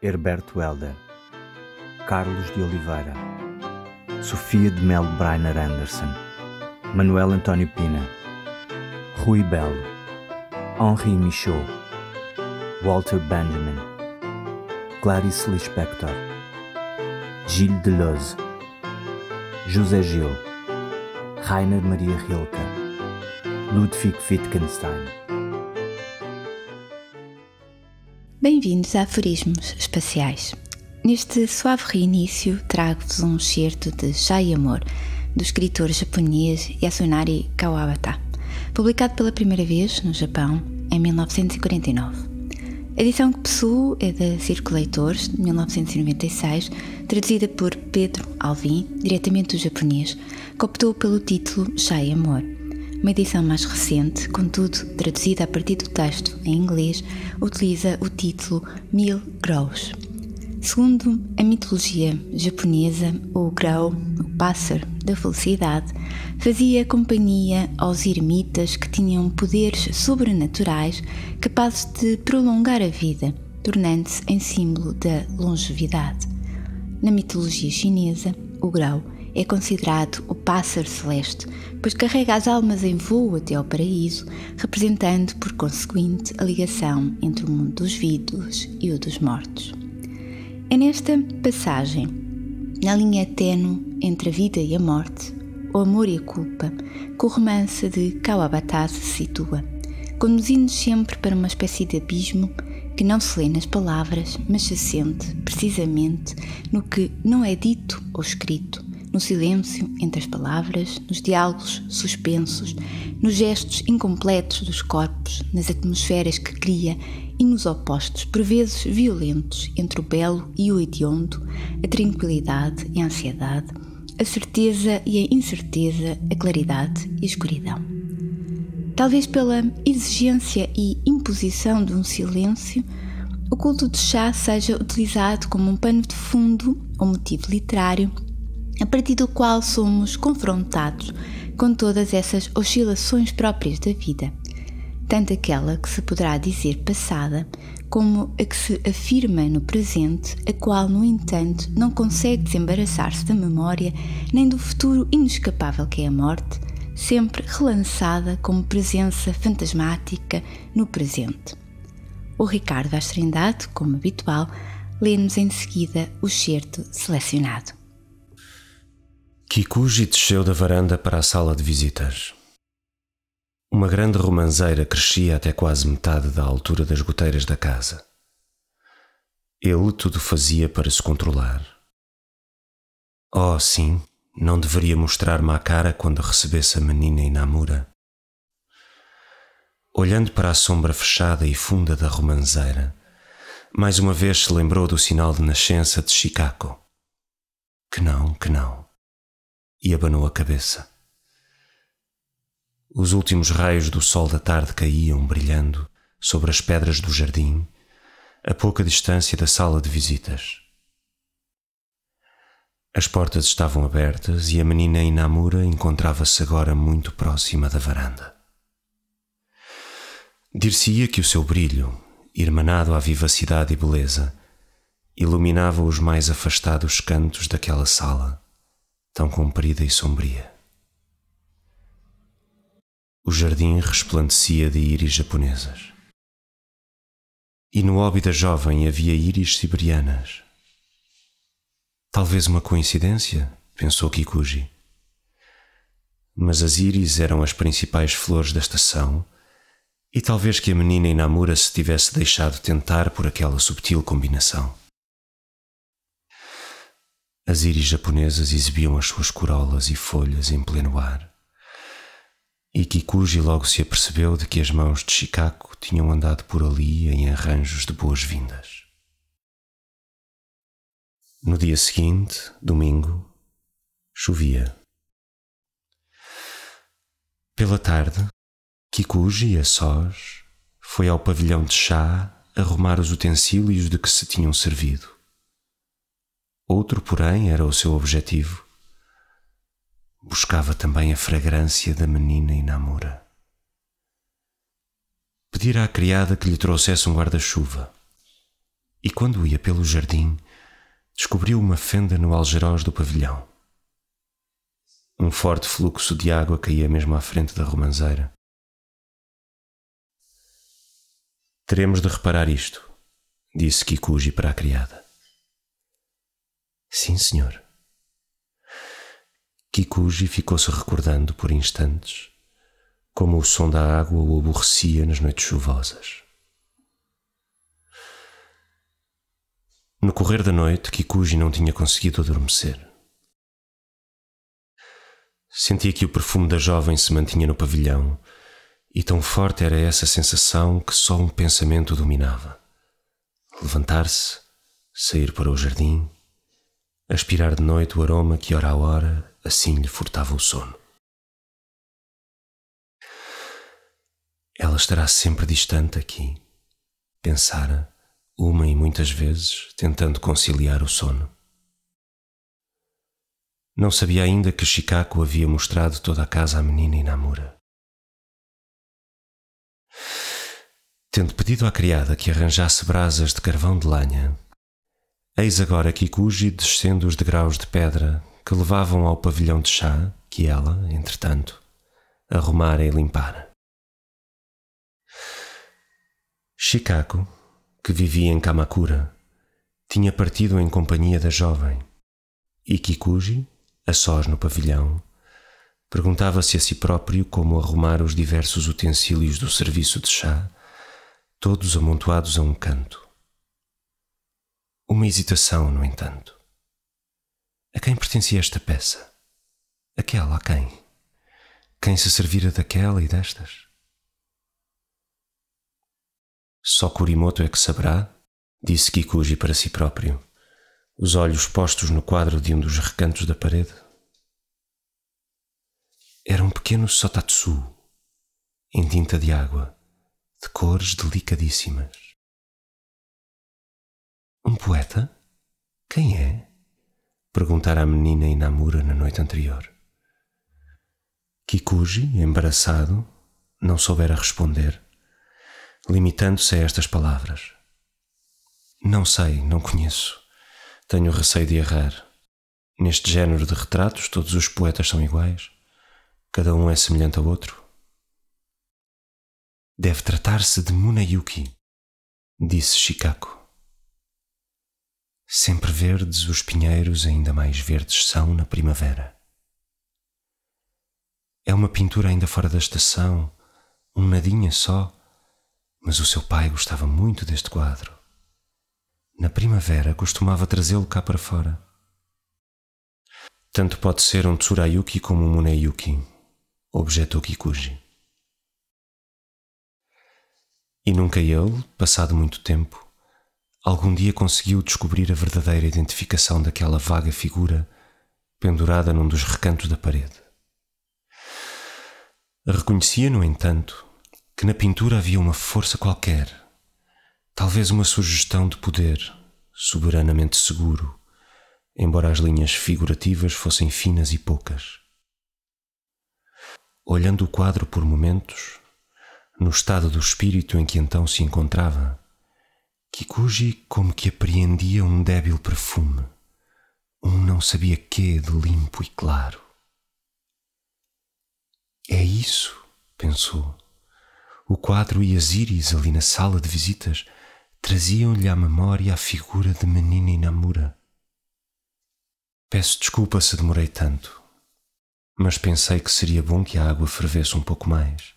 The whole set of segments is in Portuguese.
Herberto Helder, Carlos de Oliveira, Sofia de Melo Brainer Anderson, Manuel António Pina, Rui Belo, Henri Michaud, Walter Benjamin, Clarice Lispector, Gilles Deleuze, José Gil, Rainer Maria Rilke, Ludwig Wittgenstein. Bem-vindos a Aforismos Espaciais. Neste suave reinício, trago-vos um excerto de Chai Amor, do escritor japonês Yasunari Kawabata, publicado pela primeira vez no Japão em 1949. A edição que possuo é da Circulators, de 1996, traduzida por Pedro Alvim, diretamente do japonês, que optou pelo título Chai Amor uma edição mais recente, contudo traduzida a partir do texto em inglês, utiliza o título Mil Graus. Segundo a mitologia japonesa, o grau, o pássaro da felicidade, fazia companhia aos ermitas que tinham poderes sobrenaturais capazes de prolongar a vida, tornando-se em símbolo da longevidade. Na mitologia chinesa, o grau é considerado o pássaro celeste, pois carrega as almas em voo até ao paraíso, representando, por conseguinte, a ligação entre o mundo dos vivos e o dos mortos. É nesta passagem, na linha tenue entre a vida e a morte, o amor e a culpa, que o romance de Kawabata se situa, conduzindo-nos sempre para uma espécie de abismo que não se lê nas palavras, mas se sente, precisamente, no que não é dito ou escrito, no silêncio entre as palavras, nos diálogos suspensos, nos gestos incompletos dos corpos, nas atmosferas que cria e nos opostos, por vezes violentos, entre o belo e o hediondo, a tranquilidade e a ansiedade, a certeza e a incerteza, a claridade e a escuridão. Talvez pela exigência e imposição de um silêncio, o culto de chá seja utilizado como um pano de fundo ou motivo literário a partir do qual somos confrontados com todas essas oscilações próprias da vida, tanto aquela que se poderá dizer passada, como a que se afirma no presente, a qual, no entanto, não consegue desembaraçar-se da memória nem do futuro inescapável que é a morte, sempre relançada como presença fantasmática no presente. O Ricardo Vaz Trindade, como habitual, lê-nos em seguida o certo selecionado. Kikuji desceu da varanda para a sala de visitas. Uma grande romanceira crescia até quase metade da altura das goteiras da casa. Ele tudo fazia para se controlar. Oh, sim, não deveria mostrar-me a cara quando recebesse a menina Inamura. Olhando para a sombra fechada e funda da romanceira, mais uma vez se lembrou do sinal de nascença de Chicago. Que não, que não e abanou a cabeça. Os últimos raios do sol da tarde caíam, brilhando, sobre as pedras do jardim, a pouca distância da sala de visitas. As portas estavam abertas e a menina Inamura encontrava-se agora muito próxima da varanda. Dir-se-ia que o seu brilho, irmanado à vivacidade e beleza, iluminava os mais afastados cantos daquela sala tão comprida e sombria. O jardim resplandecia de íris japonesas. E no óbito da jovem havia íris siberianas. Talvez uma coincidência, pensou Kikuji. Mas as íris eram as principais flores da estação, e talvez que a menina Inamura se tivesse deixado tentar por aquela subtil combinação. As íris japonesas exibiam as suas corolas e folhas em pleno ar. E Kikuji logo se apercebeu de que as mãos de Shikako tinham andado por ali em arranjos de boas-vindas. No dia seguinte, domingo, chovia. Pela tarde, Kikuji, a sós, foi ao pavilhão de chá arrumar os utensílios de que se tinham servido. Outro, porém, era o seu objetivo. Buscava também a fragrância da menina Inamura. Pedira à criada que lhe trouxesse um guarda-chuva. e quando ia pelo jardim, descobriu uma fenda no algeroz do pavilhão. Um forte fluxo de água caía mesmo à frente da romanceira. Teremos de reparar isto, disse Kikuji para a criada. Sim, senhor. Kikuji ficou-se recordando por instantes como o som da água o aborrecia nas noites chuvosas. No correr da noite, Kikuji não tinha conseguido adormecer. Sentia que o perfume da jovem se mantinha no pavilhão, e tão forte era essa sensação que só um pensamento dominava: levantar-se, sair para o jardim, aspirar de noite o aroma que, hora a hora, assim lhe furtava o sono. Ela estará sempre distante aqui, pensara, uma e muitas vezes, tentando conciliar o sono. Não sabia ainda que Chicago havia mostrado toda a casa à menina Inamura. Tendo pedido à criada que arranjasse brasas de carvão de lenha, eis agora Kikuji descendo os degraus de pedra que levavam ao pavilhão de chá que ela, entretanto, arrumara e limpara. Shikako, que vivia em Kamakura, tinha partido em companhia da jovem, e Kikuji, a sós no pavilhão, perguntava-se a si próprio como arrumar os diversos utensílios do serviço de chá, todos amontoados a um canto. Uma hesitação, no entanto. A quem pertencia esta peça? Aquela a quem? Quem se servira daquela e destas? Só Kurimoto é que saberá, disse Kikuji para si próprio, os olhos postos no quadro de um dos recantos da parede. Era um pequeno sotatsu, em tinta de água, de cores delicadíssimas. Um poeta? Quem é? Perguntara a menina Inamura na noite anterior. Kikuji, embaraçado, não soubera responder limitando-se a estas palavras: Não sei, não conheço. Tenho receio de errar. Neste género de retratos, todos os poetas são iguais. Cada um é semelhante ao outro. Deve tratar-se de Munayuki, disse Shikako. Sempre verdes os pinheiros, ainda mais verdes são na primavera. É uma pintura ainda fora da estação, um nadinha só, mas o seu pai gostava muito deste quadro. Na primavera costumava trazê-lo cá para fora. Tanto pode ser um Tsurayuki como um Muneyuki, objetou Kikuji. E nunca ele, passado muito tempo, algum dia conseguiu descobrir a verdadeira identificação daquela vaga figura pendurada num dos recantos da parede. Reconhecia, no entanto, que na pintura havia uma força qualquer, talvez uma sugestão de poder, soberanamente seguro, embora as linhas figurativas fossem finas e poucas. Olhando o quadro por momentos, no estado do espírito em que então se encontrava, Kikuji como que apreendia um débil perfume, um não sabia quê de limpo e claro. É isso, pensou o quadro e as íris ali na sala de visitas traziam-lhe à memória a figura de menina Inamura. Peço desculpa se demorei tanto, mas pensei que seria bom que a água fervesse um pouco mais.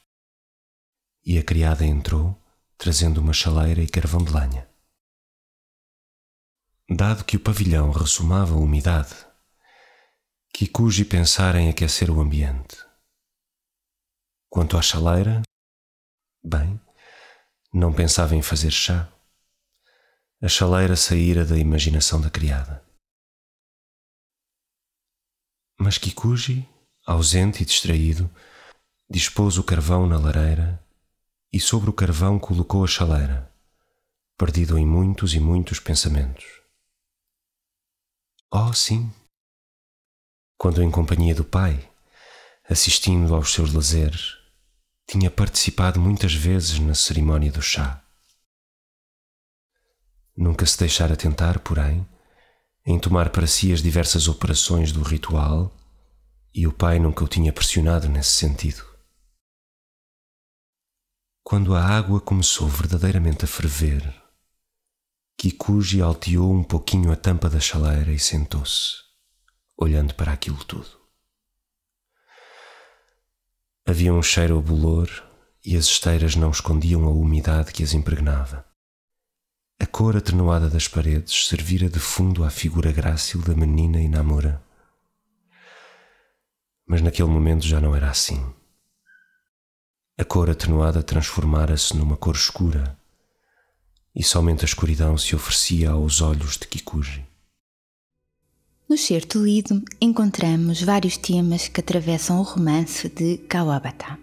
E a criada entrou, trazendo uma chaleira e carvão de lenha. Dado que o pavilhão ressumava a umidade, Kikuji pensara em aquecer o ambiente. Quanto à chaleira, Bem, não pensava em fazer chá. A chaleira saíra da imaginação da criada. Mas Kikuji, ausente e distraído, dispôs o carvão na lareira e sobre o carvão colocou a chaleira, perdido em muitos e muitos pensamentos. Oh, sim! Quando em companhia do pai, assistindo aos seus lazeres, tinha participado muitas vezes na cerimónia do chá. Nunca se deixara tentar, porém, em tomar para si as diversas operações do ritual, e o pai nunca o tinha pressionado nesse sentido. Quando a água começou verdadeiramente a ferver, Kikuji alteou um pouquinho a tampa da chaleira e sentou-se, olhando para aquilo tudo. Havia um cheiro a bolor e as esteiras não escondiam a umidade que as impregnava. A cor atenuada das paredes servira de fundo à figura grácil da menina Inamura. Mas naquele momento já não era assim. A cor atenuada transformara-se numa cor escura, e somente a escuridão se oferecia aos olhos de Kikuji. No certo lido encontramos vários temas que atravessam o romance de Kawabata.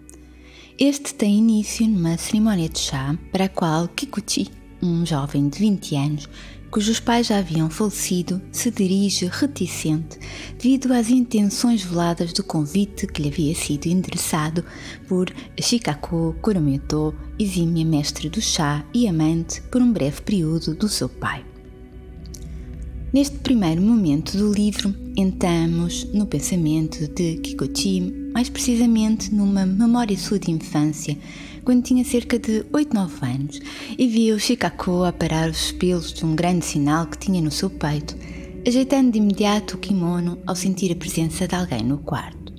Este tem início numa cerimónia de chá para a qual Kikuchi, um jovem de 20 anos, cujos pais já haviam falecido, se dirige reticente devido às intenções veladas do convite que lhe havia sido endereçado por Shikaku Kurometo, exímia mestre do chá e amante por um breve período do seu pai. Neste primeiro momento do livro, entramos no pensamento de Kikuchi, mais precisamente numa memória sua de infância, quando tinha cerca de 8, 9 anos, e viu Shikaku a parar os pelos de um grande sinal que tinha no seu peito, ajeitando de imediato o kimono ao sentir a presença de alguém no quarto.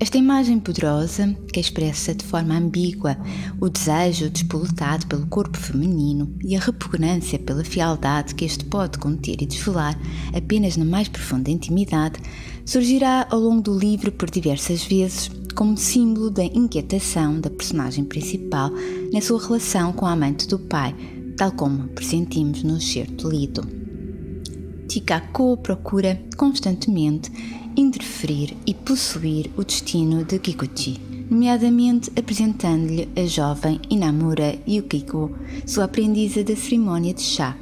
Esta imagem poderosa, que expressa de forma ambígua o desejo despoletado pelo corpo feminino e a repugnância pela fialdade que este pode conter e desvelar apenas na mais profunda intimidade, surgirá ao longo do livro por diversas vezes como símbolo da inquietação da personagem principal na sua relação com a amante do pai, tal como pressentimos no excerto lido. Chikako procura constantemente interferir e possuir o destino de Kikuchi, nomeadamente apresentando-lhe a jovem Inamura Yukiko, sua aprendiza da cerimónia de chá,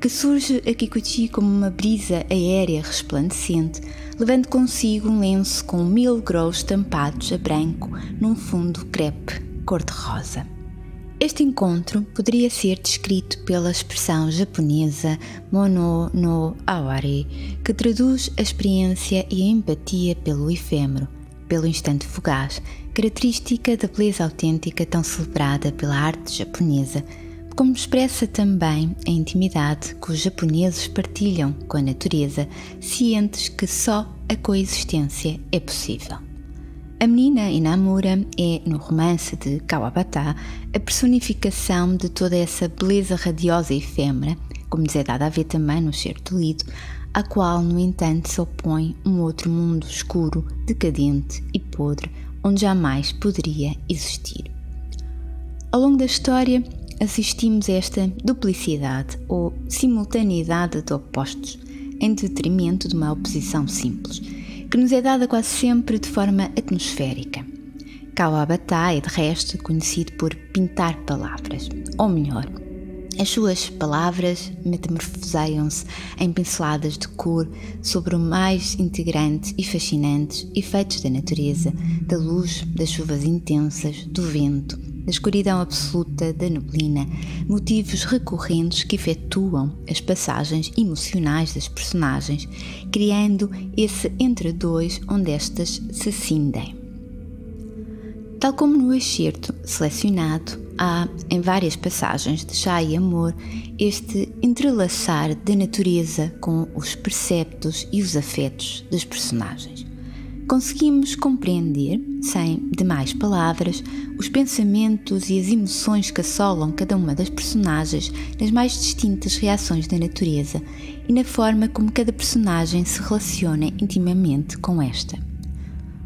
que surge a Kikuchi como uma brisa aérea resplandecente, levando consigo um lenço com mil grãos estampados a branco num fundo crepe cor-de-rosa. Este encontro poderia ser descrito pela expressão japonesa mono no awari, que traduz a experiência e a empatia pelo efêmero, pelo instante fugaz, característica da beleza autêntica tão celebrada pela arte japonesa, como expressa também a intimidade que os japoneses partilham com a natureza, cientes que só a coexistência é possível. A menina Inamura é, no romance de Kawabata, a personificação de toda essa beleza radiosa e efêmera, como nos é dada a ver também no certo lido, à qual, no entanto, se opõe um outro mundo escuro, decadente e podre, onde jamais poderia existir. Ao longo da história, assistimos a esta duplicidade ou simultaneidade de opostos, em detrimento de uma oposição simples que nos é dada quase sempre de forma atmosférica. Kawabata é, de resto, conhecido por pintar palavras, ou melhor, as suas palavras metamorfoseiam-se em pinceladas de cor sobre o mais integrante e fascinantes efeitos da natureza, da luz, das chuvas intensas, do vento, da escuridão absoluta, da neblina, motivos recorrentes que efetuam as passagens emocionais das personagens, criando esse entre dois onde estas se cindem. Tal como no excerto selecionado, há em várias passagens de Chá e Amor este entrelaçar da natureza com os preceptos e os afetos das personagens conseguimos compreender, sem demais palavras, os pensamentos e as emoções que assolam cada uma das personagens nas mais distintas reações da natureza e na forma como cada personagem se relaciona intimamente com esta.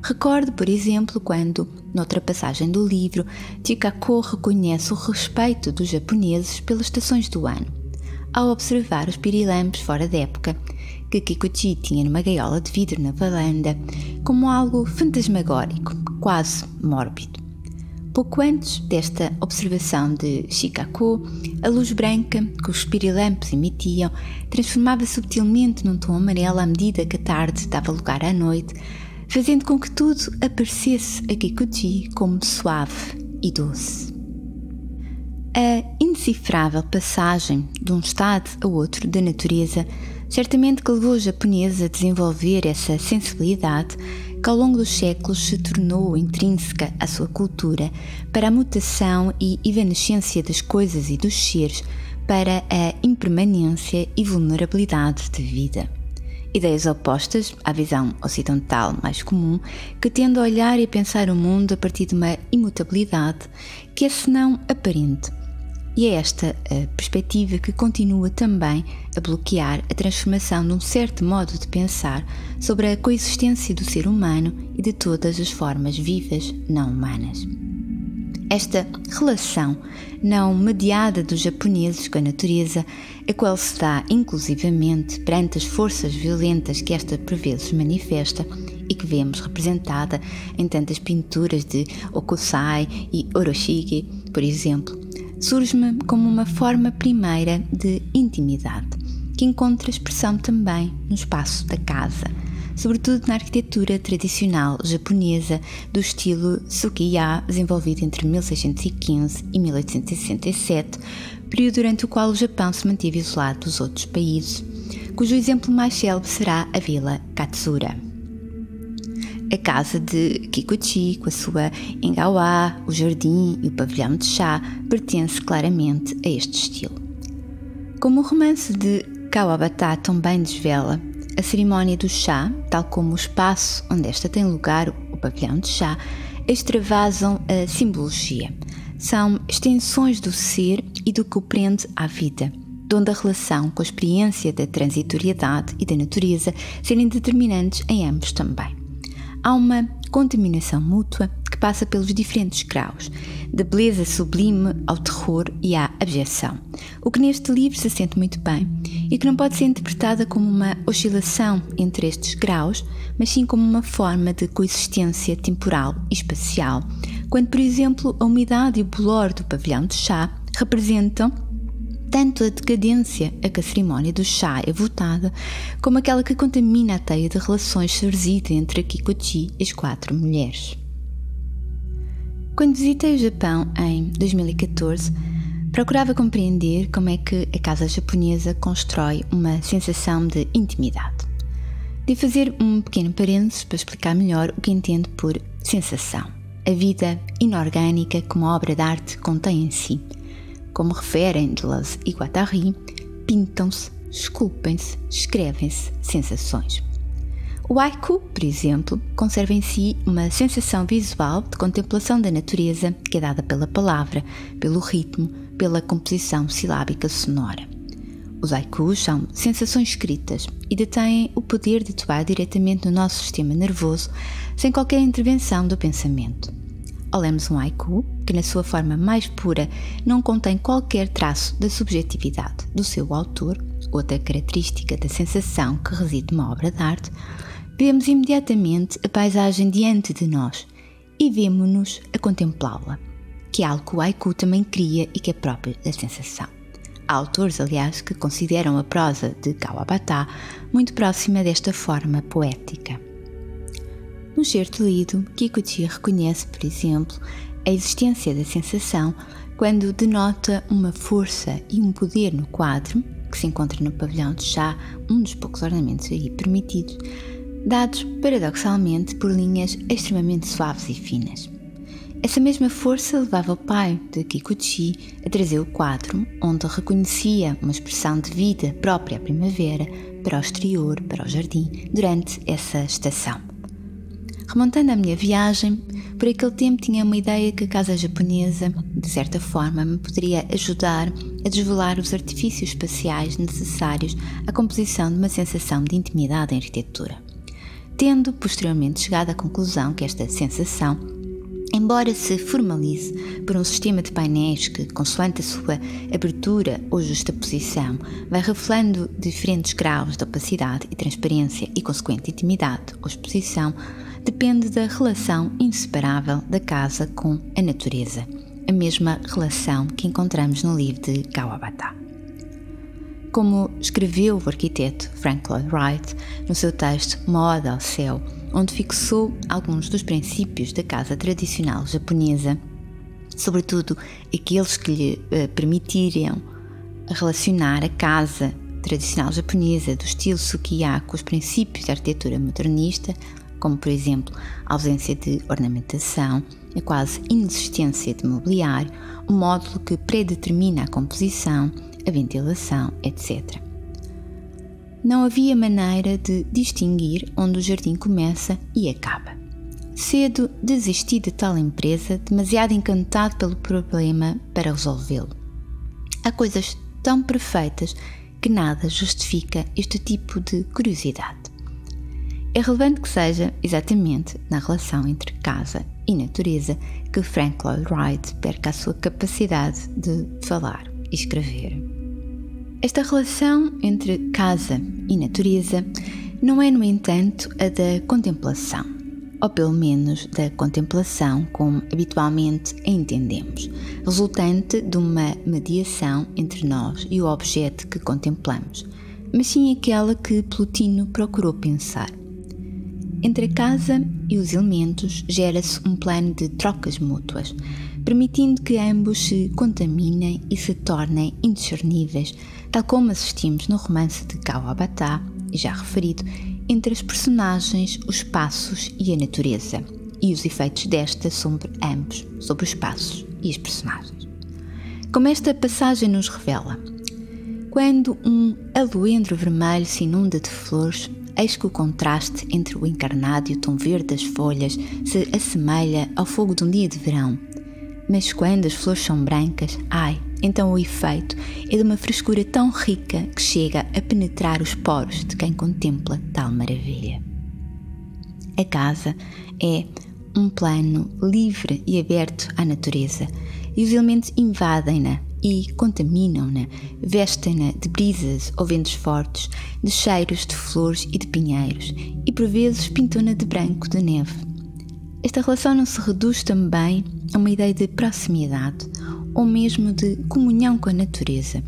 Recordo, por exemplo, quando, noutra passagem do livro, Chikako reconhece o respeito dos japoneses pelas estações do ano, ao observar os pirilampos fora da época que Kikuchi tinha numa gaiola de vidro na varanda, como algo fantasmagórico, quase mórbido. Pouco antes desta observação de Shikaku, a luz branca que os pirilampos emitiam transformava subtilmente num tom amarelo à medida que a tarde dava lugar à noite, fazendo com que tudo aparecesse a Kikuchi como suave e doce. A indecifrável passagem de um estado a outro da natureza, certamente que levou os japoneses a desenvolver essa sensibilidade que ao longo dos séculos se tornou intrínseca à sua cultura para a mutação e evanescência das coisas e dos seres, para a impermanência e vulnerabilidade da vida. Ideias opostas à visão ocidental mais comum, que tende a olhar e pensar o mundo a partir de uma imutabilidade que é senão aparente e é esta a perspectiva que continua também a bloquear a transformação de um certo modo de pensar sobre a coexistência do ser humano e de todas as formas vivas não humanas. Esta relação não mediada dos japoneses com a natureza, a qual se dá inclusivamente perante as forças violentas que esta por vezes manifesta e que vemos representada em tantas pinturas de Okusai e Oroshige, por exemplo, surge-me como uma forma primeira de intimidade, que encontra expressão também no espaço da casa, sobretudo na arquitetura tradicional japonesa do estilo Sukiya, desenvolvido entre 1615 e 1867, período durante o qual o Japão se manteve isolado dos outros países, cujo exemplo mais célebre será a Vila Katsura. A casa de Kikuchi, com a sua engawa, o jardim e o pavilhão de chá, pertence claramente a este estilo. Como o romance de Kawabata também desvela, a cerimónia do chá, tal como o espaço onde esta tem lugar, o pavilhão de chá, extravasam a simbologia. São extensões do ser e do que o prende à vida, onde a relação com a experiência da transitoriedade e da natureza serem determinantes em ambos também há uma contaminação mútua que passa pelos diferentes graus, da beleza sublime ao terror e à abjeção, o que neste livro se sente muito bem e que não pode ser interpretada como uma oscilação entre estes graus, mas sim como uma forma de coexistência temporal e espacial, quando, por exemplo, a umidade e o bolor do pavilhão de chá representam tanto a decadência a que a cerimónia do chá é votada, como aquela que contamina a teia de relações sorzida entre Kikochi e as quatro mulheres. Quando visitei o Japão em 2014, procurava compreender como é que a casa japonesa constrói uma sensação de intimidade. De fazer um pequeno parênteses para explicar melhor o que entendo por sensação. A vida inorgânica que uma obra de arte contém em si como referem Deleuze e Guattari, pintam-se, esculpem-se, escrevem-se sensações. O haiku, por exemplo, conserva em si uma sensação visual de contemplação da natureza que é dada pela palavra, pelo ritmo, pela composição silábica sonora. Os haikus são sensações escritas e detêm o poder de atuar diretamente no nosso sistema nervoso sem qualquer intervenção do pensamento. Ou lemos um haiku, que na sua forma mais pura não contém qualquer traço da subjetividade do seu autor, outra característica da sensação que reside numa obra de arte, vemos imediatamente a paisagem diante de nós e vemos-nos a contemplá-la, que é algo que o haiku também cria e que é próprio da sensação. Há autores, aliás, que consideram a prosa de Kawabata muito próxima desta forma poética. No certo lido, Kikuchi reconhece, por exemplo, a existência da sensação quando denota uma força e um poder no quadro, que se encontra no pavilhão de chá, um dos poucos ornamentos aí permitidos, dados paradoxalmente por linhas extremamente suaves e finas. Essa mesma força levava o pai de Kikuchi a trazer o quadro, onde reconhecia uma expressão de vida própria à primavera, para o exterior, para o jardim, durante essa estação. Remontando à minha viagem, por aquele tempo tinha uma ideia que a casa japonesa, de certa forma, me poderia ajudar a desvelar os artifícios espaciais necessários à composição de uma sensação de intimidade em arquitetura. Tendo posteriormente chegado à conclusão que esta sensação Embora se formalize por um sistema de painéis que, consoante a sua abertura ou justaposição, vai revelando diferentes graus de opacidade e transparência e consequente intimidade ou exposição, depende da relação inseparável da casa com a natureza, a mesma relação que encontramos no livro de Kawabata. Como escreveu o arquiteto Frank Lloyd Wright no seu texto Moda ao Céu, onde fixou alguns dos princípios da casa tradicional japonesa, sobretudo aqueles que lhe uh, permitiriam relacionar a casa tradicional japonesa do estilo Sukiya com os princípios da arquitetura modernista, como por exemplo a ausência de ornamentação, a quase inexistência de mobiliário, o módulo que predetermina a composição, a ventilação, etc. Não havia maneira de distinguir onde o jardim começa e acaba. Cedo desisti de tal empresa, demasiado encantado pelo problema para resolvê-lo. Há coisas tão perfeitas que nada justifica este tipo de curiosidade. É relevante que seja exatamente na relação entre casa e natureza que Frank Lloyd Wright perca a sua capacidade de falar e escrever. Esta relação entre casa e natureza não é, no entanto, a da contemplação, ou pelo menos da contemplação como habitualmente a entendemos, resultante de uma mediação entre nós e o objeto que contemplamos, mas sim aquela que Plotino procurou pensar. Entre a casa e os elementos gera-se um plano de trocas mútuas, permitindo que ambos se contaminem e se tornem indiscerníveis, tal como assistimos no romance de Kawabata, já referido, entre as personagens, os espaços e a natureza, e os efeitos desta sobre ambos, sobre os espaços e as personagens. Como esta passagem nos revela, quando um aloendro vermelho se inunda de flores, eis que o contraste entre o encarnado e o tom verde das folhas se assemelha ao fogo de um dia de verão. Mas quando as flores são brancas, ai, então o efeito é de uma frescura tão rica que chega a penetrar os poros de quem contempla tal maravilha. A casa é um plano livre e aberto à natureza, e os elementos invadem-na e contaminam-na, vestem-na de brisas ou ventos fortes, de cheiros de flores e de pinheiros, e por vezes pintam-na de branco de neve. Esta relação não se reduz também a uma ideia de proximidade ou mesmo de comunhão com a natureza.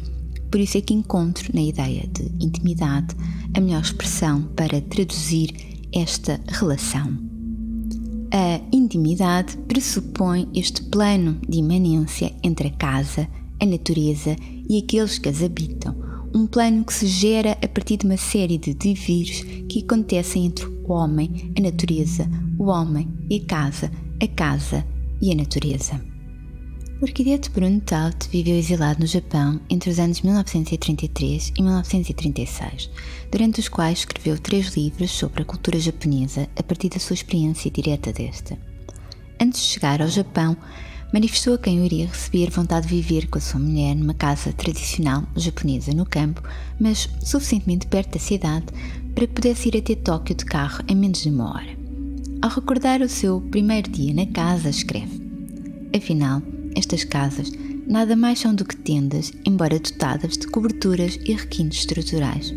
Por isso é que encontro na ideia de intimidade a melhor expressão para traduzir esta relação. A intimidade pressupõe este plano de imanência entre a casa a natureza e aqueles que as habitam, um plano que se gera a partir de uma série de divires que acontecem entre o homem, a natureza, o homem e a casa, a casa e a natureza. O arquiteto Bruno Taut viveu exilado no Japão entre os anos 1933 e 1936, durante os quais escreveu três livros sobre a cultura japonesa a partir da sua experiência direta desta. Antes de chegar ao Japão, manifestou a quem o iria receber vontade de viver com a sua mulher numa casa tradicional japonesa no campo, mas suficientemente perto da cidade para que pudesse ir até Tóquio de carro em menos de uma hora. Ao recordar o seu primeiro dia na casa, escreve: Afinal, estas casas nada mais são do que tendas, embora dotadas de coberturas e requintes estruturais.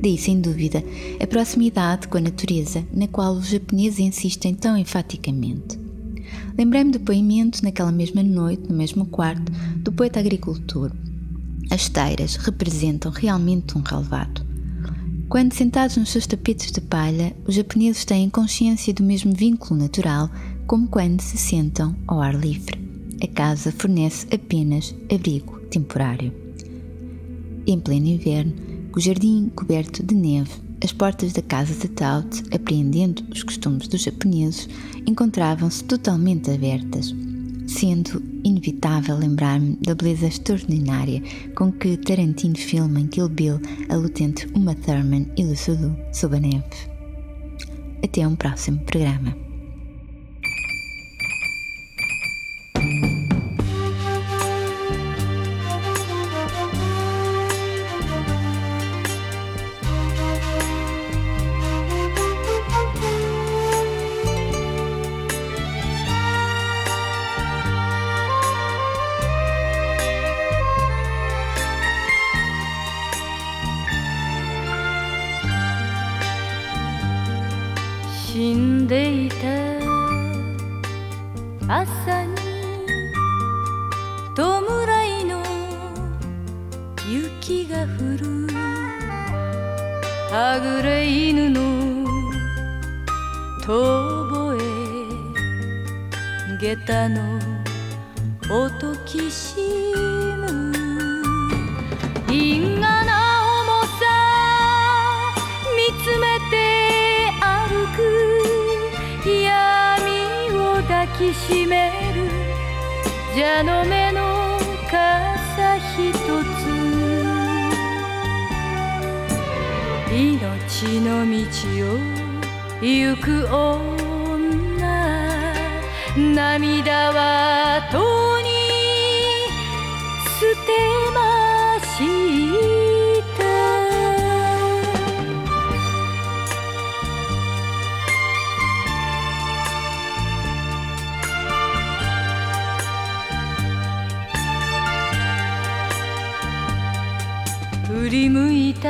Daí, sem dúvida, a proximidade com a natureza na qual os japoneses insistem tão enfaticamente. Lembrei-me do depoimento naquela mesma noite, no mesmo quarto, do poeta agricultor. As esteiras representam realmente um relevado. Quando sentados nos seus tapetes de palha, os japoneses têm consciência do mesmo vínculo natural como quando se sentam ao ar livre. A casa fornece apenas abrigo temporário. Em pleno inverno, o jardim coberto de neve as portas da casa de Taut, apreendendo os costumes dos japoneses, encontravam-se totalmente abertas, sendo inevitável lembrar-me da beleza extraordinária com que Tarantino filma em Kill Bill a lutente Uma Thurman e Le Sulu sob a neve. Até um próximo programa. 下駄の。おときしむ。因果な重さ。見つめて歩く。闇を抱きしめる。蛇の目の傘ひとつ。命の道を行く。女涙はとに捨てました。振り向いた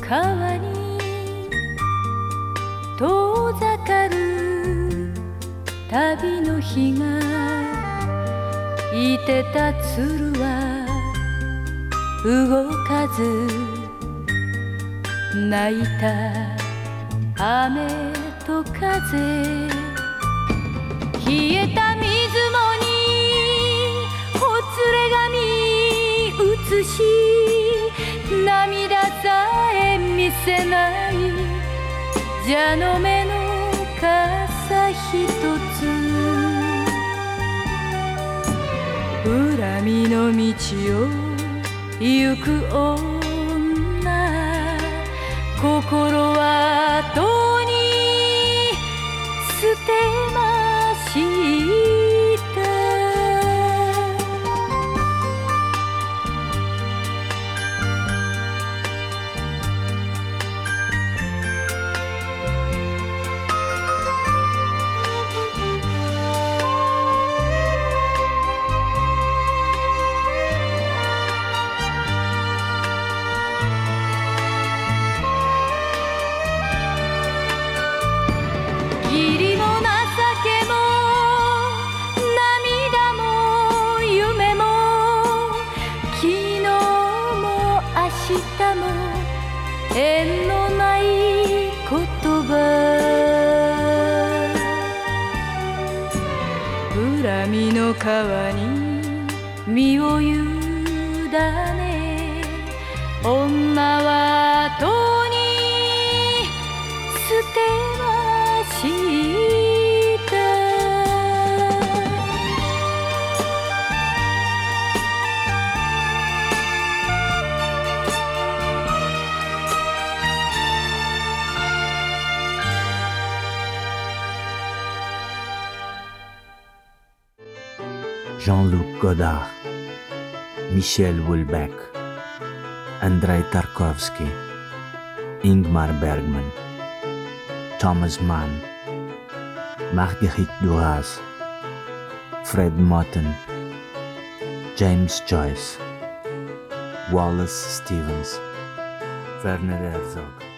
川に遠ざかる。旅の日がいてた鶴は動かず泣いた雨と風。冷えた水もにほつれ髪映し涙さえ見せない蛇の目の傘ひとつ。恨みの道を行く女。心 はとに捨てましたJean-Luc Godard, Michel Houellebecq, Andrei Tarkovsky, Ingmar Bergman, Thomas Mann, Marguerite Duras, Fred Motten, James Joyce, Wallace Stevens, Werner Herzog.